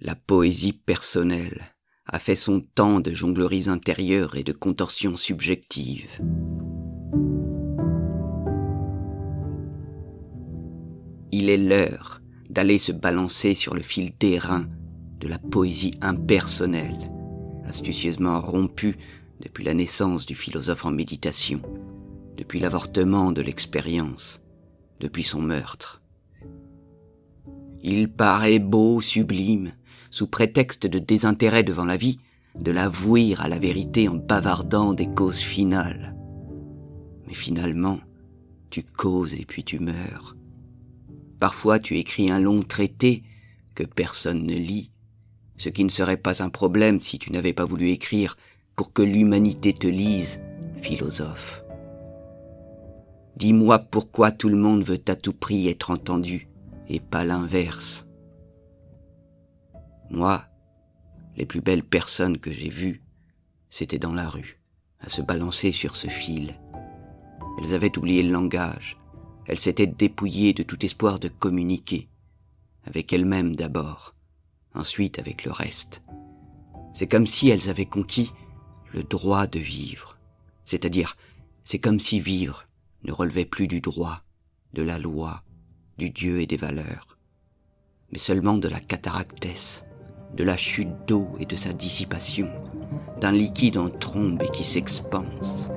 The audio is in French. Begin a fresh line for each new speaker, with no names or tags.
La poésie personnelle a fait son temps de jongleries intérieures et de contorsions subjectives. Il est l'heure d'aller se balancer sur le fil d'airain de la poésie impersonnelle, astucieusement rompue depuis la naissance du philosophe en méditation, depuis l'avortement de l'expérience, depuis son meurtre. Il paraît beau, sublime, sous prétexte de désintérêt devant la vie, de l'avouer à la vérité en bavardant des causes finales. Mais finalement, tu causes et puis tu meurs. Parfois tu écris un long traité que personne ne lit, ce qui ne serait pas un problème si tu n'avais pas voulu écrire pour que l'humanité te lise, philosophe. Dis-moi pourquoi tout le monde veut à tout prix être entendu et pas l'inverse. Moi, les plus belles personnes que j'ai vues, c'était dans la rue, à se balancer sur ce fil. Elles avaient oublié le langage, elles s'étaient dépouillées de tout espoir de communiquer, avec elles-mêmes d'abord, ensuite avec le reste. C'est comme si elles avaient conquis le droit de vivre, c'est-à-dire c'est comme si vivre ne relevait plus du droit, de la loi, du Dieu et des valeurs, mais seulement de la cataractesse, de la chute d'eau et de sa dissipation, d'un liquide en trombe et qui s'expanse.